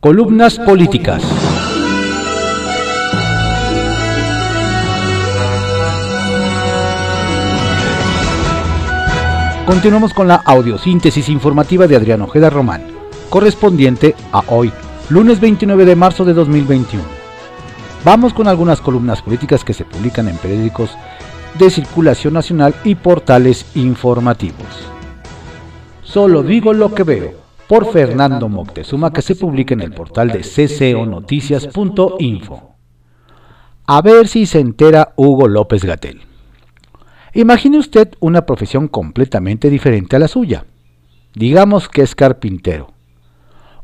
Columnas políticas. Continuamos con la audiosíntesis informativa de Adrián Ojeda Román, correspondiente a hoy, lunes 29 de marzo de 2021. Vamos con algunas columnas políticas que se publican en periódicos de circulación nacional y portales informativos. Solo digo lo que veo, por Fernando Moctezuma, que se publica en el portal de cconoticias.info. A ver si se entera Hugo López Gatel. Imagine usted una profesión completamente diferente a la suya. Digamos que es carpintero.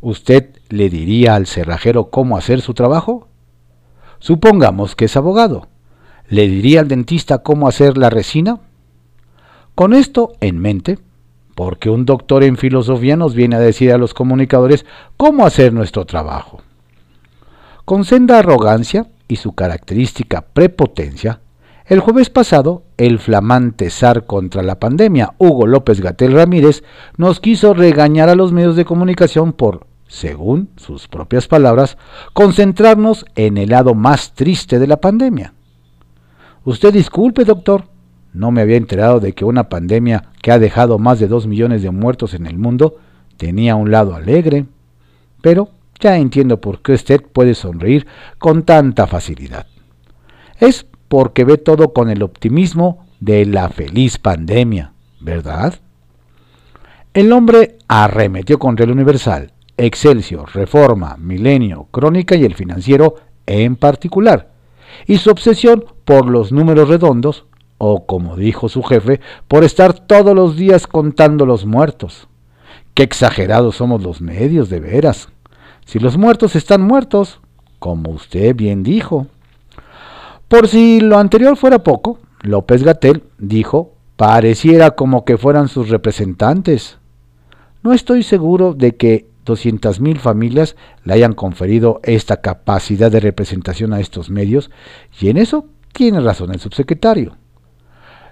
¿Usted le diría al cerrajero cómo hacer su trabajo? Supongamos que es abogado. ¿Le diría al dentista cómo hacer la resina? Con esto en mente, porque un doctor en filosofía nos viene a decir a los comunicadores cómo hacer nuestro trabajo. Con senda arrogancia y su característica prepotencia, el jueves pasado, el flamante zar contra la pandemia, Hugo López Gatel Ramírez, nos quiso regañar a los medios de comunicación por, según sus propias palabras, concentrarnos en el lado más triste de la pandemia. Usted disculpe, doctor, no me había enterado de que una pandemia que ha dejado más de dos millones de muertos en el mundo tenía un lado alegre, pero ya entiendo por qué usted puede sonreír con tanta facilidad. Es porque ve todo con el optimismo de la feliz pandemia, ¿verdad? El hombre arremetió contra el Universal, Excelsior, Reforma, Milenio, Crónica y el Financiero en particular, y su obsesión por los números redondos, o como dijo su jefe, por estar todos los días contando los muertos. Qué exagerados somos los medios, de veras. Si los muertos están muertos, como usted bien dijo, por si lo anterior fuera poco, López Gatel dijo, pareciera como que fueran sus representantes. No estoy seguro de que 200.000 familias le hayan conferido esta capacidad de representación a estos medios, y en eso tiene razón el subsecretario.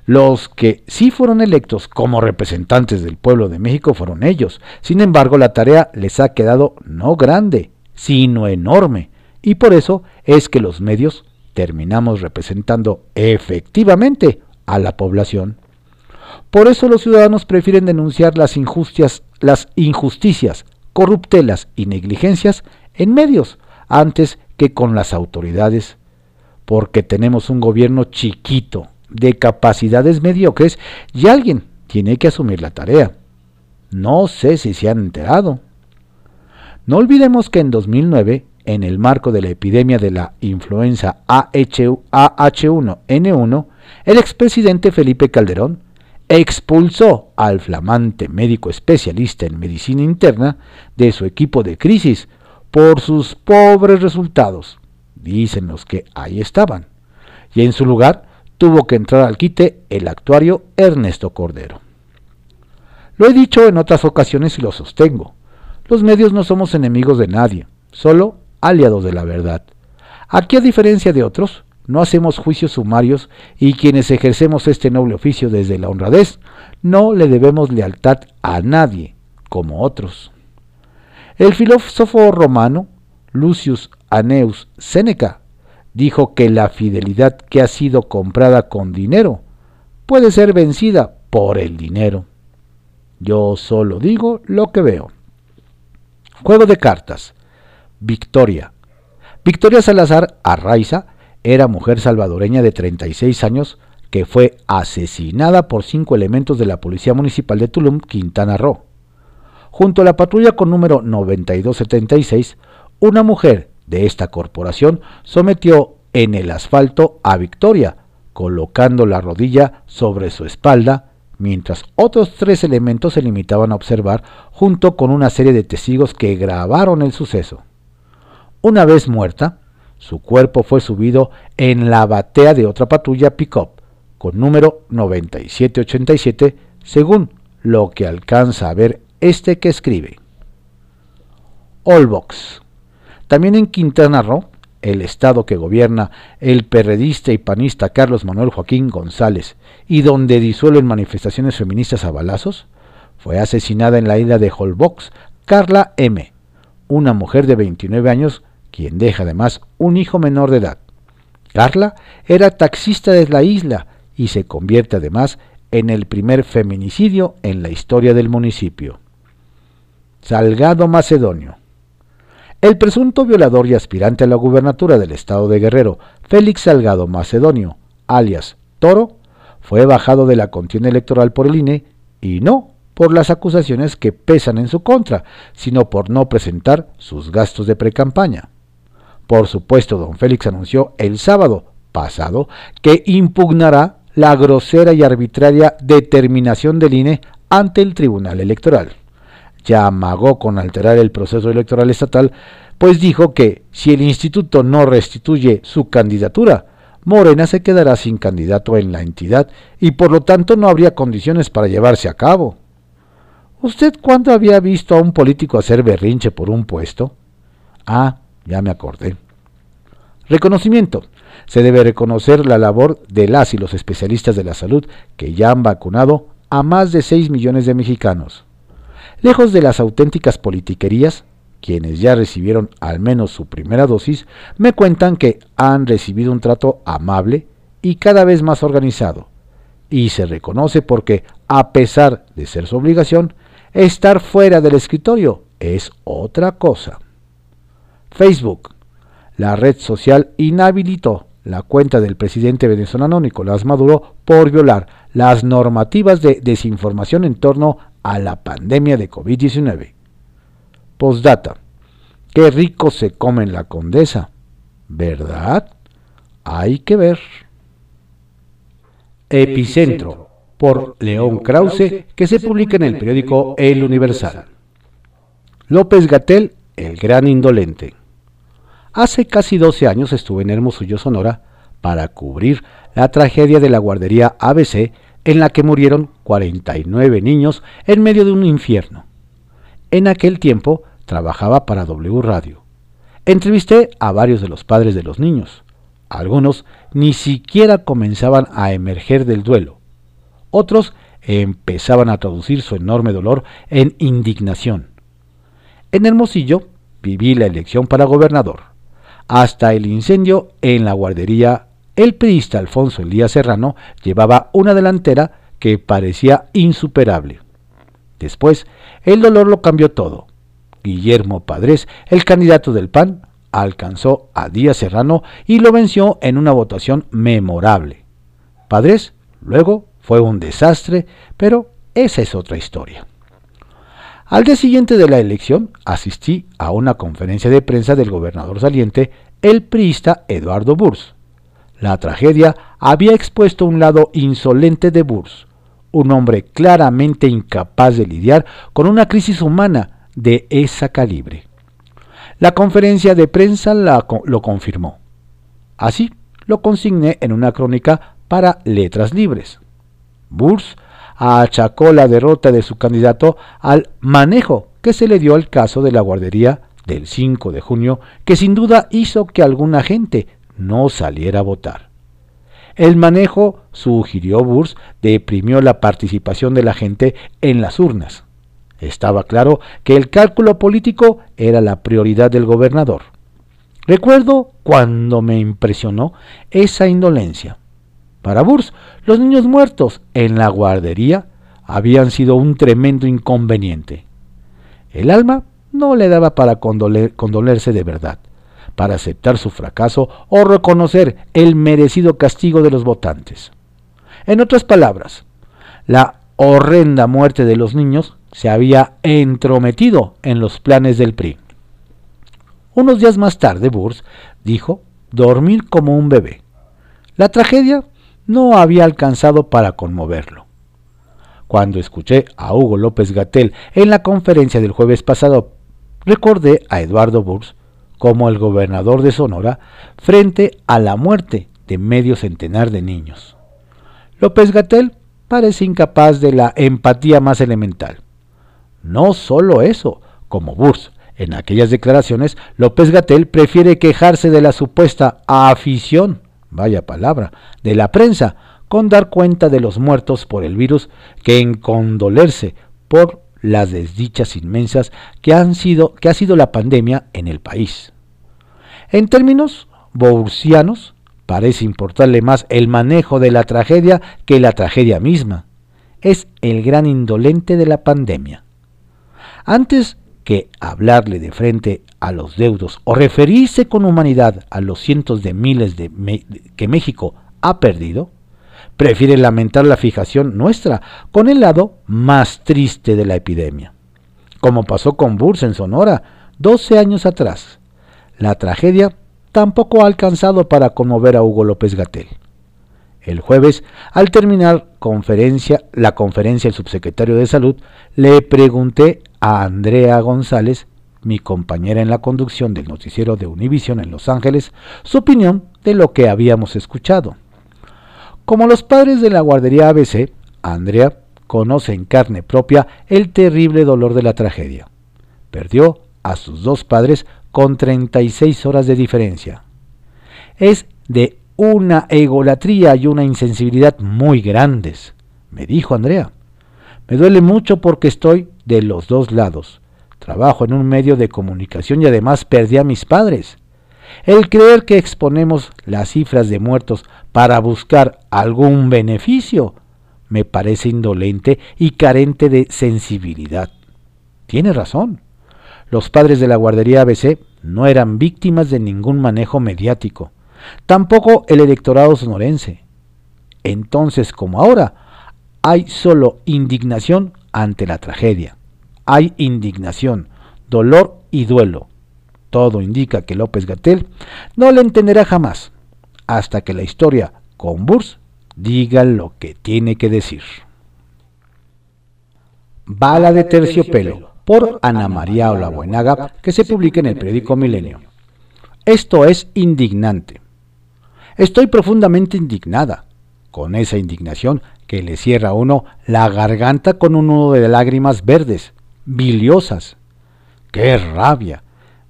Los que sí fueron electos como representantes del pueblo de México fueron ellos. Sin embargo, la tarea les ha quedado no grande, sino enorme, y por eso es que los medios terminamos representando efectivamente a la población. Por eso los ciudadanos prefieren denunciar las injusticias, las injusticias, corruptelas y negligencias en medios antes que con las autoridades, porque tenemos un gobierno chiquito, de capacidades mediocres, y alguien tiene que asumir la tarea. No sé si se han enterado. No olvidemos que en 2009 en el marco de la epidemia de la influenza AH1N1, el expresidente Felipe Calderón expulsó al flamante médico especialista en medicina interna de su equipo de crisis por sus pobres resultados, dicen los que ahí estaban, y en su lugar tuvo que entrar al quite el actuario Ernesto Cordero. Lo he dicho en otras ocasiones y lo sostengo, los medios no somos enemigos de nadie, solo aliados de la verdad. Aquí, a diferencia de otros, no hacemos juicios sumarios y quienes ejercemos este noble oficio desde la honradez, no le debemos lealtad a nadie, como otros. El filósofo romano Lucius Aneus Séneca dijo que la fidelidad que ha sido comprada con dinero puede ser vencida por el dinero. Yo solo digo lo que veo. Juego de cartas. Victoria. Victoria Salazar Arraiza era mujer salvadoreña de 36 años que fue asesinada por cinco elementos de la Policía Municipal de Tulum, Quintana Roo. Junto a la patrulla con número 9276, una mujer de esta corporación sometió en el asfalto a Victoria, colocando la rodilla sobre su espalda, mientras otros tres elementos se limitaban a observar junto con una serie de testigos que grabaron el suceso. Una vez muerta, su cuerpo fue subido en la batea de otra patrulla pick-up con número 9787, según lo que alcanza a ver este que escribe. Olbox. También en Quintana Roo, el estado que gobierna el perredista y panista Carlos Manuel Joaquín González y donde disuelven manifestaciones feministas a balazos, fue asesinada en la isla de Holbox Carla M., una mujer de 29 años, quien deja además un hijo menor de edad. Carla era taxista de la isla y se convierte además en el primer feminicidio en la historia del municipio. Salgado Macedonio. El presunto violador y aspirante a la gubernatura del estado de Guerrero, Félix Salgado Macedonio, alias Toro, fue bajado de la contienda electoral por el INE y no por las acusaciones que pesan en su contra, sino por no presentar sus gastos de precampaña. Por supuesto, don Félix anunció el sábado pasado que impugnará la grosera y arbitraria determinación del INE ante el Tribunal Electoral ya amagó con alterar el proceso electoral estatal, pues dijo que si el instituto no restituye su candidatura, Morena se quedará sin candidato en la entidad y por lo tanto no habría condiciones para llevarse a cabo. ¿Usted cuándo había visto a un político hacer berrinche por un puesto? Ah, ya me acordé. Reconocimiento. Se debe reconocer la labor de las y los especialistas de la salud que ya han vacunado a más de 6 millones de mexicanos. Lejos de las auténticas politiquerías, quienes ya recibieron al menos su primera dosis, me cuentan que han recibido un trato amable y cada vez más organizado. Y se reconoce porque, a pesar de ser su obligación, estar fuera del escritorio es otra cosa. Facebook. La red social inhabilitó la cuenta del presidente venezolano Nicolás Maduro por violar las normativas de desinformación en torno a la pandemia de COVID-19. Postdata. Qué rico se come en la condesa, ¿verdad? Hay que ver. Epicentro, por León Krause, que se publica en el periódico El Universal. López Gatel, el gran indolente. Hace casi 12 años estuve en Hermosillo, Sonora, para cubrir la tragedia de la guardería ABC en la que murieron 49 niños en medio de un infierno. En aquel tiempo trabajaba para W Radio. Entrevisté a varios de los padres de los niños. Algunos ni siquiera comenzaban a emerger del duelo. Otros empezaban a traducir su enorme dolor en indignación. En Hermosillo viví la elección para gobernador. Hasta el incendio en la guardería el priista Alfonso Elías Serrano llevaba una delantera que parecía insuperable. Después, el dolor lo cambió todo. Guillermo Padres, el candidato del PAN, alcanzó a Díaz Serrano y lo venció en una votación memorable. Padres, luego, fue un desastre, pero esa es otra historia. Al día siguiente de la elección asistí a una conferencia de prensa del gobernador saliente, el priista Eduardo Burs. La tragedia había expuesto un lado insolente de Burs, un hombre claramente incapaz de lidiar con una crisis humana de esa calibre. La conferencia de prensa lo confirmó. Así lo consigné en una crónica para Letras Libres. Burs achacó la derrota de su candidato al manejo que se le dio al caso de la guardería del 5 de junio, que sin duda hizo que alguna gente no saliera a votar. El manejo, sugirió Burs, deprimió la participación de la gente en las urnas. Estaba claro que el cálculo político era la prioridad del gobernador. Recuerdo cuando me impresionó esa indolencia. Para Burs, los niños muertos en la guardería habían sido un tremendo inconveniente. El alma no le daba para condolerse de verdad para aceptar su fracaso o reconocer el merecido castigo de los votantes. En otras palabras, la horrenda muerte de los niños se había entrometido en los planes del PRI. Unos días más tarde, Burs dijo dormir como un bebé. La tragedia no había alcanzado para conmoverlo. Cuando escuché a Hugo López Gatel en la conferencia del jueves pasado, recordé a Eduardo Burs como el gobernador de Sonora frente a la muerte de medio centenar de niños. López Gatel parece incapaz de la empatía más elemental. No solo eso, como Burs, en aquellas declaraciones, López Gatel prefiere quejarse de la supuesta afición, vaya palabra, de la prensa con dar cuenta de los muertos por el virus que en condolerse por las desdichas inmensas que, han sido, que ha sido la pandemia en el país. En términos boursianos, parece importarle más el manejo de la tragedia que la tragedia misma. Es el gran indolente de la pandemia. Antes que hablarle de frente a los deudos o referirse con humanidad a los cientos de miles que México ha perdido, prefiere lamentar la fijación nuestra con el lado más triste de la epidemia. Como pasó con Burs en Sonora 12 años atrás. La tragedia tampoco ha alcanzado para conmover a Hugo López Gatel. El jueves, al terminar conferencia, la conferencia del subsecretario de Salud, le pregunté a Andrea González, mi compañera en la conducción del noticiero de Univision en Los Ángeles, su opinión de lo que habíamos escuchado. Como los padres de la guardería ABC, Andrea conoce en carne propia el terrible dolor de la tragedia. Perdió a sus dos padres con 36 horas de diferencia. Es de una egolatría y una insensibilidad muy grandes, me dijo Andrea. Me duele mucho porque estoy de los dos lados. Trabajo en un medio de comunicación y además perdí a mis padres. El creer que exponemos las cifras de muertos para buscar algún beneficio me parece indolente y carente de sensibilidad. Tiene razón. Los padres de la guardería ABC no eran víctimas de ningún manejo mediático, tampoco el electorado sonorense. Entonces, como ahora, hay solo indignación ante la tragedia. Hay indignación, dolor y duelo. Todo indica que López Gatel no le entenderá jamás, hasta que la historia con Burs diga lo que tiene que decir. Bala de terciopelo por Ana María Olabuenaga, que se publica en el periódico Milenio. Esto es indignante. Estoy profundamente indignada, con esa indignación que le cierra a uno la garganta con un nudo de lágrimas verdes, biliosas. ¡Qué rabia!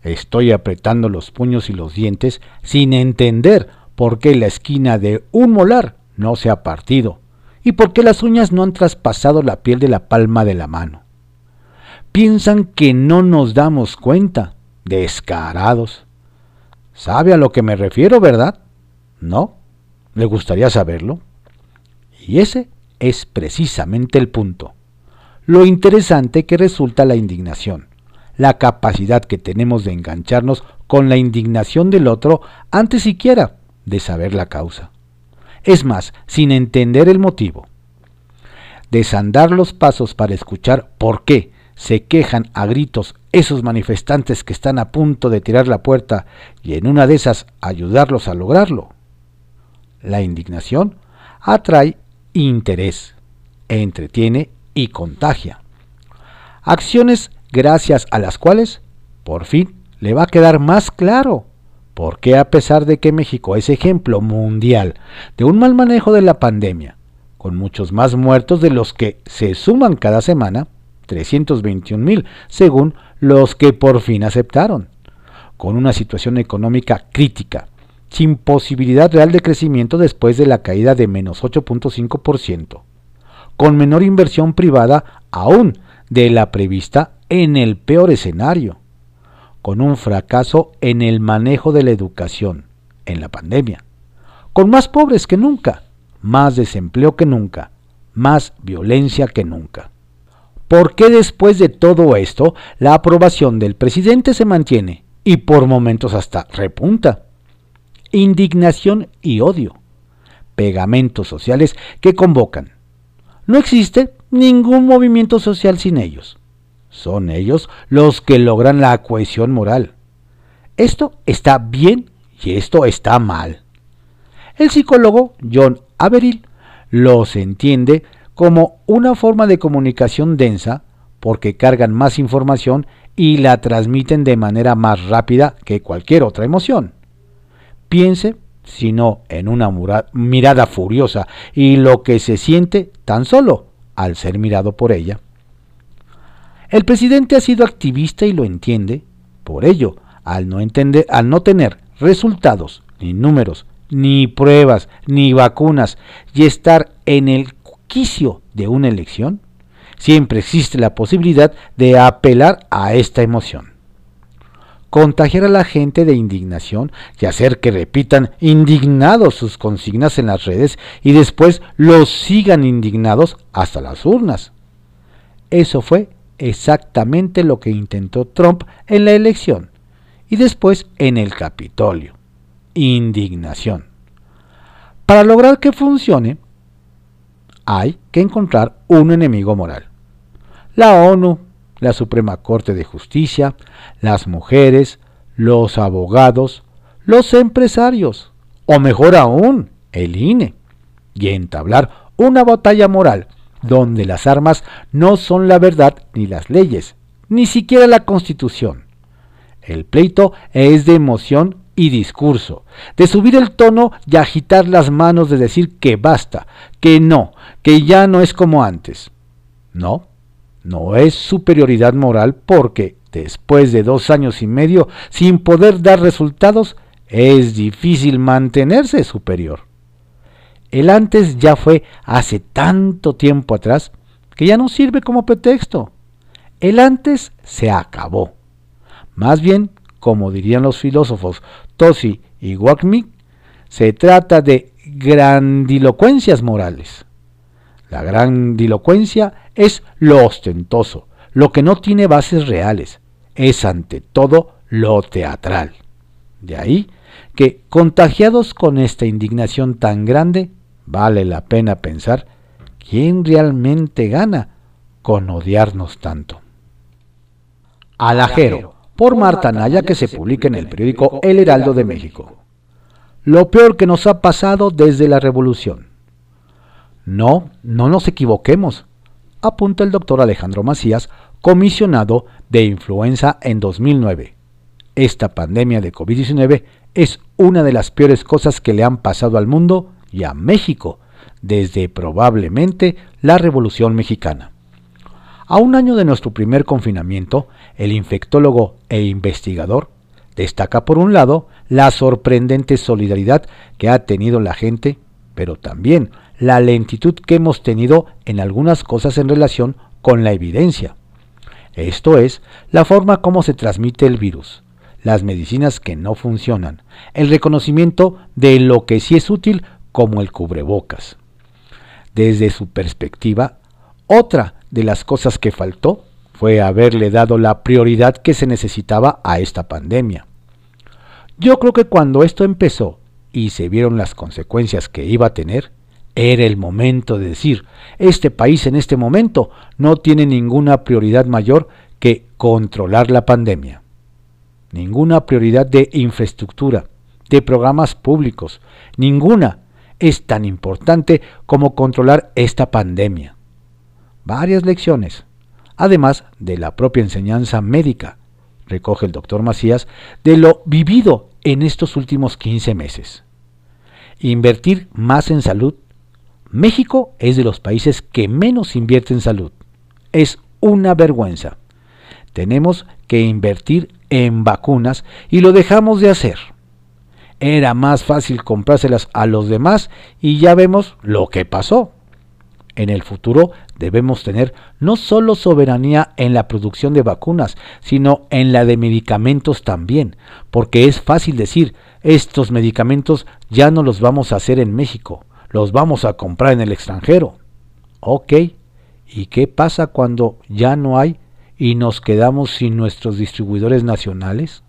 Estoy apretando los puños y los dientes sin entender por qué la esquina de un molar no se ha partido y por qué las uñas no han traspasado la piel de la palma de la mano. Piensan que no nos damos cuenta, descarados. ¿Sabe a lo que me refiero, verdad? ¿No? ¿Le gustaría saberlo? Y ese es precisamente el punto. Lo interesante que resulta la indignación la capacidad que tenemos de engancharnos con la indignación del otro antes siquiera de saber la causa. Es más, sin entender el motivo. Desandar los pasos para escuchar por qué se quejan a gritos esos manifestantes que están a punto de tirar la puerta y en una de esas ayudarlos a lograrlo. La indignación atrae interés, entretiene y contagia. Acciones gracias a las cuales, por fin, le va a quedar más claro por qué a pesar de que México es ejemplo mundial de un mal manejo de la pandemia, con muchos más muertos de los que se suman cada semana, 321 mil, según los que por fin aceptaron, con una situación económica crítica, sin posibilidad real de crecimiento después de la caída de menos 8.5%, con menor inversión privada aún de la prevista en el peor escenario, con un fracaso en el manejo de la educación, en la pandemia, con más pobres que nunca, más desempleo que nunca, más violencia que nunca. ¿Por qué después de todo esto la aprobación del presidente se mantiene y por momentos hasta repunta? Indignación y odio. Pegamentos sociales que convocan. No existe ningún movimiento social sin ellos. Son ellos los que logran la cohesión moral. Esto está bien y esto está mal. El psicólogo John Averill los entiende como una forma de comunicación densa porque cargan más información y la transmiten de manera más rápida que cualquier otra emoción. Piense, si no, en una mirada furiosa y lo que se siente tan solo al ser mirado por ella. El presidente ha sido activista y lo entiende. Por ello, al no, entender, al no tener resultados, ni números, ni pruebas, ni vacunas, y estar en el de una elección, siempre existe la posibilidad de apelar a esta emoción. Contagiar a la gente de indignación y hacer que repitan indignados sus consignas en las redes y después los sigan indignados hasta las urnas. Eso fue exactamente lo que intentó Trump en la elección y después en el Capitolio. Indignación. Para lograr que funcione, hay que encontrar un enemigo moral. La ONU, la Suprema Corte de Justicia, las mujeres, los abogados, los empresarios, o mejor aún, el INE, y entablar una batalla moral donde las armas no son la verdad ni las leyes, ni siquiera la constitución. El pleito es de emoción y discurso, de subir el tono y agitar las manos de decir que basta, que no, que ya no es como antes. No, no es superioridad moral porque después de dos años y medio sin poder dar resultados, es difícil mantenerse superior. El antes ya fue hace tanto tiempo atrás que ya no sirve como pretexto. El antes se acabó. Más bien, como dirían los filósofos Tosi y Wakmi, se trata de grandilocuencias morales. La grandilocuencia es lo ostentoso, lo que no tiene bases reales, es ante todo lo teatral. De ahí que, contagiados con esta indignación tan grande, vale la pena pensar quién realmente gana con odiarnos tanto. Alajero, por Marta Naya, que se publica en el periódico El Heraldo de México. Lo peor que nos ha pasado desde la revolución. No, no nos equivoquemos, apunta el doctor Alejandro Macías, comisionado de influenza en 2009. Esta pandemia de COVID-19 es una de las peores cosas que le han pasado al mundo y a México desde probablemente la Revolución Mexicana. A un año de nuestro primer confinamiento, el infectólogo e investigador destaca por un lado la sorprendente solidaridad que ha tenido la gente, pero también la lentitud que hemos tenido en algunas cosas en relación con la evidencia. Esto es, la forma como se transmite el virus, las medicinas que no funcionan, el reconocimiento de lo que sí es útil como el cubrebocas. Desde su perspectiva, otra de las cosas que faltó fue haberle dado la prioridad que se necesitaba a esta pandemia. Yo creo que cuando esto empezó y se vieron las consecuencias que iba a tener, era el momento de decir, este país en este momento no tiene ninguna prioridad mayor que controlar la pandemia. Ninguna prioridad de infraestructura, de programas públicos, ninguna es tan importante como controlar esta pandemia. Varias lecciones, además de la propia enseñanza médica, recoge el doctor Macías, de lo vivido en estos últimos 15 meses. Invertir más en salud. México es de los países que menos invierte en salud. Es una vergüenza. Tenemos que invertir en vacunas y lo dejamos de hacer era más fácil comprárselas a los demás y ya vemos lo que pasó. En el futuro debemos tener no solo soberanía en la producción de vacunas, sino en la de medicamentos también, porque es fácil decir, estos medicamentos ya no los vamos a hacer en México, los vamos a comprar en el extranjero. Ok, ¿y qué pasa cuando ya no hay y nos quedamos sin nuestros distribuidores nacionales?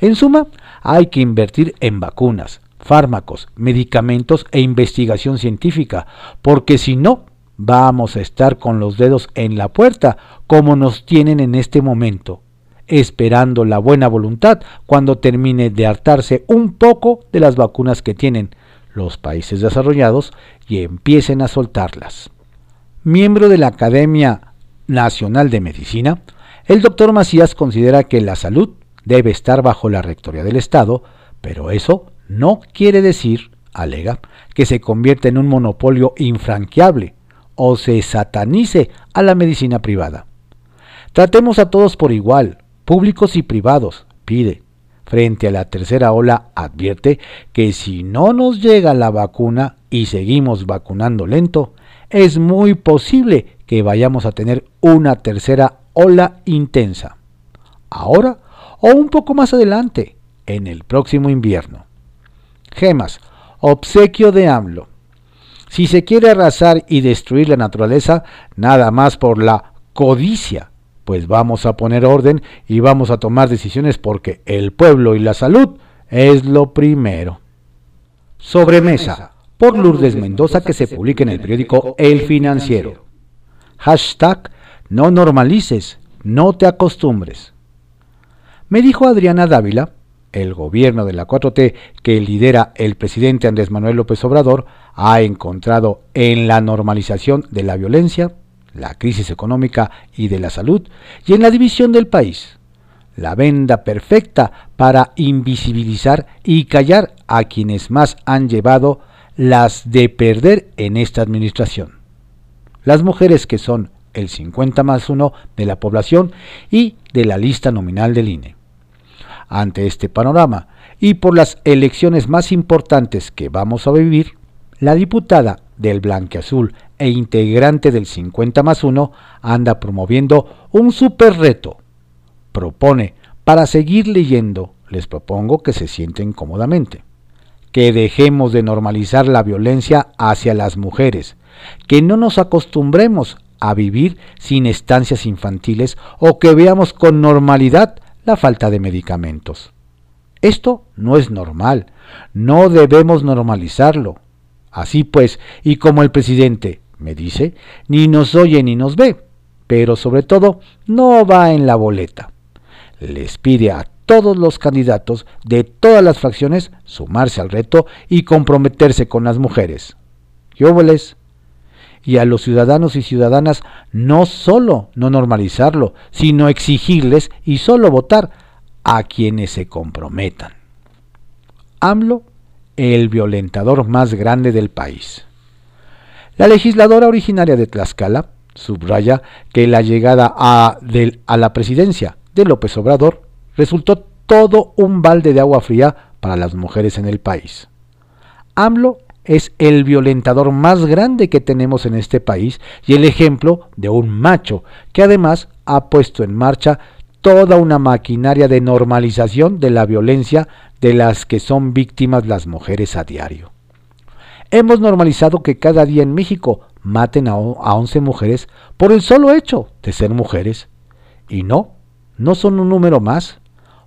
En suma, hay que invertir en vacunas, fármacos, medicamentos e investigación científica, porque si no, vamos a estar con los dedos en la puerta, como nos tienen en este momento, esperando la buena voluntad cuando termine de hartarse un poco de las vacunas que tienen los países desarrollados y empiecen a soltarlas. Miembro de la Academia Nacional de Medicina, el doctor Macías considera que la salud debe estar bajo la rectoría del Estado, pero eso no quiere decir, alega, que se convierta en un monopolio infranqueable o se satanice a la medicina privada. Tratemos a todos por igual, públicos y privados, pide. Frente a la tercera ola advierte que si no nos llega la vacuna y seguimos vacunando lento, es muy posible que vayamos a tener una tercera ola intensa. Ahora o un poco más adelante, en el próximo invierno. Gemas, obsequio de AMLO. Si se quiere arrasar y destruir la naturaleza, nada más por la codicia, pues vamos a poner orden y vamos a tomar decisiones porque el pueblo y la salud es lo primero. Sobremesa, por Lourdes Mendoza que se publica en el periódico El Financiero. Hashtag no normalices, no te acostumbres. Me dijo Adriana Dávila, el gobierno de la 4T que lidera el presidente Andrés Manuel López Obrador ha encontrado en la normalización de la violencia, la crisis económica y de la salud y en la división del país. La venda perfecta para invisibilizar y callar a quienes más han llevado las de perder en esta administración. Las mujeres que son el 50 más 1 de la población y de la lista nominal del INE. Ante este panorama. Y por las elecciones más importantes que vamos a vivir, la diputada del Blanqueazul e integrante del 50 más 1 anda promoviendo un super reto. Propone, para seguir leyendo, les propongo que se sienten cómodamente, que dejemos de normalizar la violencia hacia las mujeres, que no nos acostumbremos a vivir sin estancias infantiles o que veamos con normalidad la falta de medicamentos. Esto no es normal, no debemos normalizarlo. Así pues, y como el presidente me dice, ni nos oye ni nos ve, pero sobre todo no va en la boleta. Les pide a todos los candidatos de todas las fracciones sumarse al reto y comprometerse con las mujeres. ¿Qué y a los ciudadanos y ciudadanas no solo no normalizarlo, sino exigirles y solo votar a quienes se comprometan. AMLO, el violentador más grande del país. La legisladora originaria de Tlaxcala subraya que la llegada a, la presidencia de López Obrador resultó todo un balde de agua fría para las mujeres en el país. AMLO es el violentador más grande que tenemos en este país y el ejemplo de un macho que además ha puesto en marcha toda una maquinaria de normalización de la violencia de las que son víctimas las mujeres a diario. Hemos normalizado que cada día en México maten a 11 mujeres por el solo hecho de ser mujeres. Y no, no son un número más.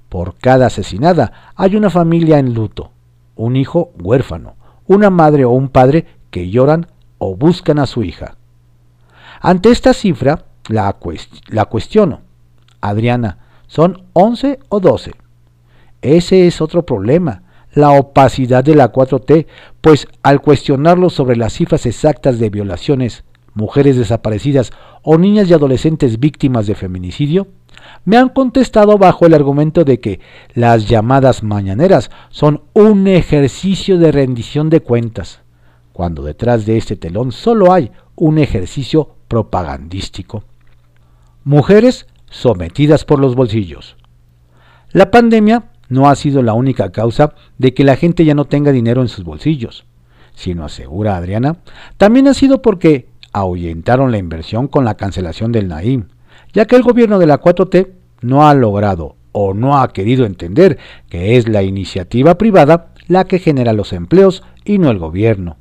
Por cada asesinada hay una familia en luto, un hijo huérfano, una madre o un padre que lloran o buscan a su hija. Ante esta cifra, la, cuestiono. Adriana, ¿son 11 o 12? Ese es otro problema, la opacidad de la 4T, pues al cuestionarlo sobre las cifras exactas de violaciones, mujeres desaparecidas o niñas y adolescentes víctimas de feminicidio, me han contestado bajo el argumento de que las llamadas mañaneras son un ejercicio de rendición de cuentas, cuando detrás de este telón solo hay un ejercicio propagandístico. Mujeres sometidas por los bolsillos. La pandemia no ha sido la única causa de que la gente ya no tenga dinero en sus bolsillos, sino asegura Adriana, también ha sido porque ahuyentaron la inversión con la cancelación del Naim, ya que el gobierno de la 4T no ha logrado o no ha querido entender que es la iniciativa privada la que genera los empleos y no el gobierno.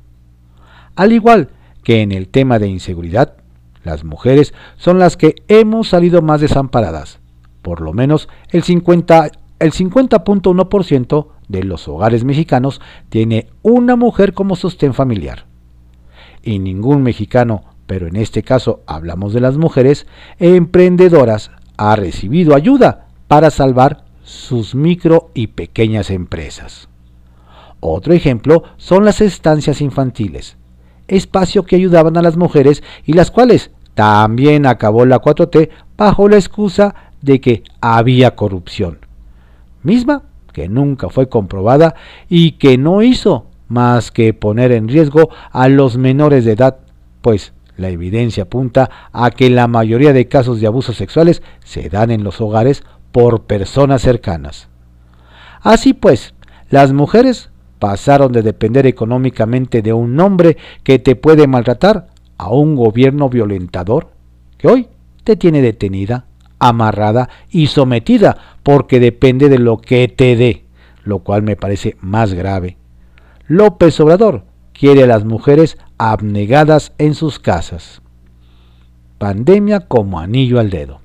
Al igual que en el tema de inseguridad, las mujeres son las que hemos salido más desamparadas. Por lo menos el 50 el 50.1% de los hogares mexicanos tiene una mujer como sostén familiar. Y ningún mexicano pero en este caso hablamos de las mujeres emprendedoras, ha recibido ayuda para salvar sus micro y pequeñas empresas. Otro ejemplo son las estancias infantiles, espacio que ayudaban a las mujeres y las cuales también acabó la 4T bajo la excusa de que había corrupción, misma que nunca fue comprobada y que no hizo más que poner en riesgo a los menores de edad, pues la evidencia apunta a que la mayoría de casos de abusos sexuales se dan en los hogares por personas cercanas. Así pues, las mujeres pasaron de depender económicamente de un hombre que te puede maltratar a un gobierno violentador que hoy te tiene detenida, amarrada y sometida porque depende de lo que te dé, lo cual me parece más grave. López Obrador quiere a las mujeres abnegadas en sus casas. Pandemia como anillo al dedo.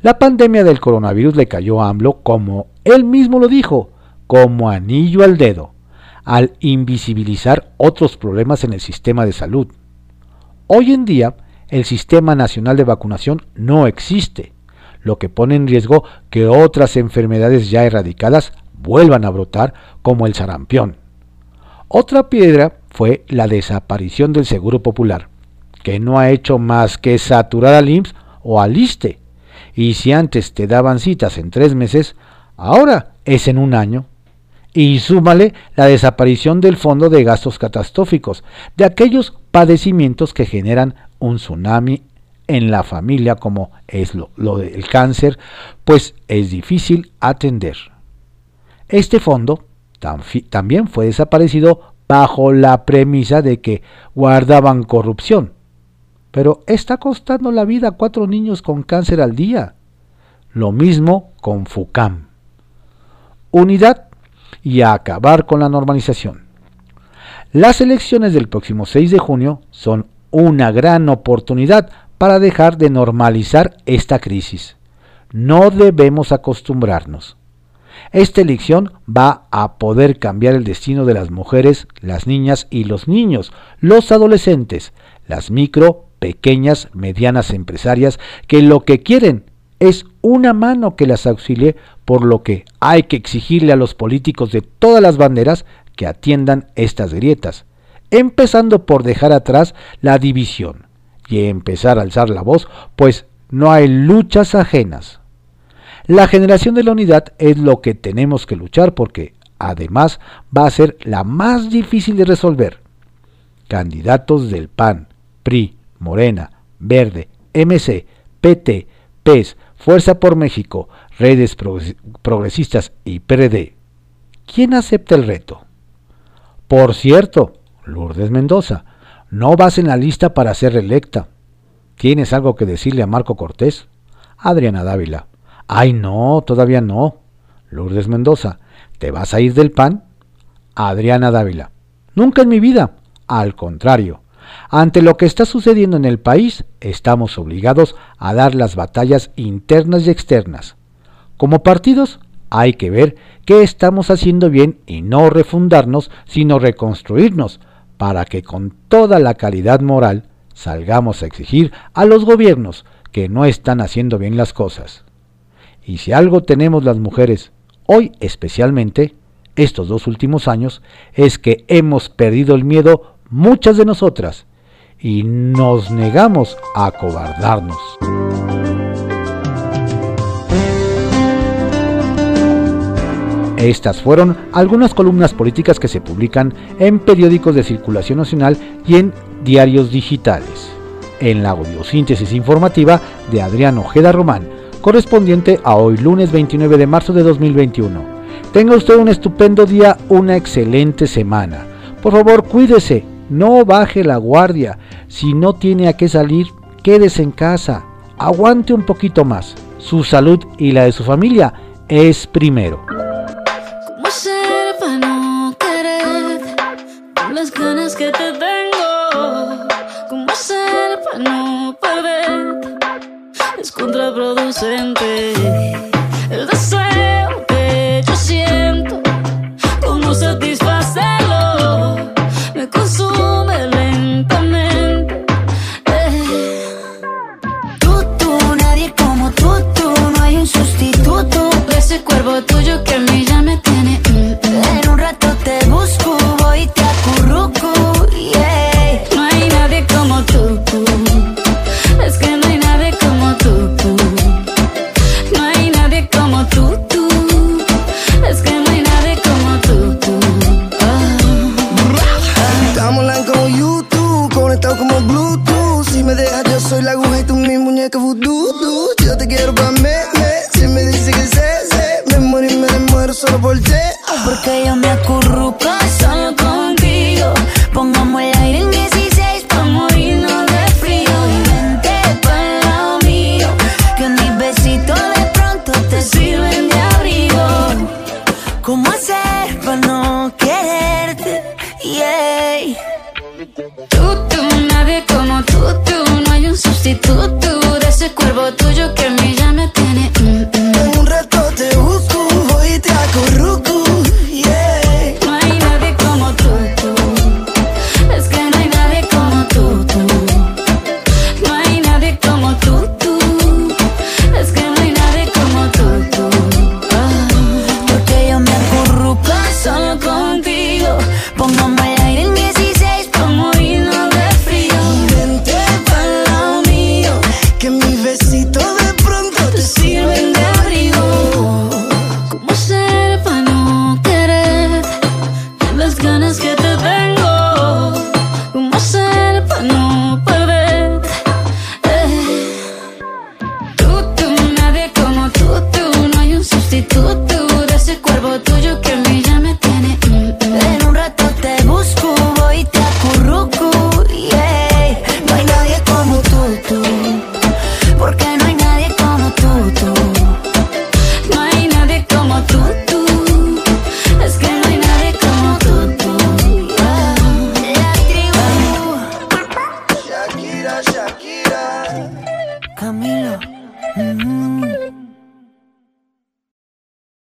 La pandemia del coronavirus le cayó a AMLO como él mismo lo dijo, como anillo al dedo, al invisibilizar otros problemas en el sistema de salud. Hoy en día, el Sistema Nacional de Vacunación no existe, lo que pone en riesgo que otras enfermedades ya erradicadas vuelvan a brotar como el sarampión. Otra piedra fue la desaparición del Seguro Popular, que no ha hecho más que saturar al IMSS o al ISTE. Y si antes te daban citas en tres meses, ahora es en un año. Y súmale la desaparición del Fondo de Gastos Catastróficos, de aquellos padecimientos que generan un tsunami en la familia como es lo, del cáncer, pues es difícil atender. Este fondo también fue desaparecido bajo la premisa de que guardaban corrupción. Pero está costando la vida a cuatro niños con cáncer al día. Lo mismo con FUCAM. Unidad y acabar con la normalización. Las elecciones del próximo 6 de junio son una gran oportunidad para dejar de normalizar esta crisis. No debemos acostumbrarnos. Esta elección va a poder cambiar el destino de las mujeres, las niñas y los niños, los adolescentes, las micro, pequeñas, medianas empresarias, que lo que quieren es una mano que las auxilie, por lo que hay que exigirle a los políticos de todas las banderas que atiendan estas grietas, empezando por dejar atrás la división y empezar a alzar la voz, pues no hay luchas ajenas. La generación de la unidad es lo que tenemos que luchar porque además va a ser la más difícil de resolver. Candidatos del PAN, PRI, Morena, Verde, MC, PT, PES, Fuerza por México, Redes Progresistas y PRD. ¿Quién acepta el reto? Por cierto, Lourdes Mendoza, no vas en la lista para ser reelecta. ¿Tienes algo que decirle a Marco Cortés? Adriana Dávila. Ay, no, todavía no. Lourdes Mendoza. ¿Te vas a ir del PAN? Adriana Dávila. Nunca en mi vida. Al contrario. Ante lo que está sucediendo en el país, estamos obligados a dar las batallas internas y externas. Como partidos, hay que ver qué estamos haciendo bien y no refundarnos, sino reconstruirnos, para que con toda la calidad moral salgamos a exigir a los gobiernos que no están haciendo bien las cosas. Y si algo tenemos las mujeres, hoy especialmente, estos dos últimos años, es que hemos perdido el miedo muchas de nosotras y nos negamos a acobardarnos. Estas fueron algunas columnas políticas que se publican en periódicos de circulación nacional y en diarios digitales. En la audiosíntesis informativa de Adrián Ojeda Román, correspondiente a hoy lunes 29 de marzo de 2021. Tenga usted un estupendo día, una excelente semana. Por favor, cuídese, no baje la guardia. Si no tiene a qué salir, quédese en casa. Aguante un poquito más. Su salud y la de su familia es primero. Contraproducente. El deseo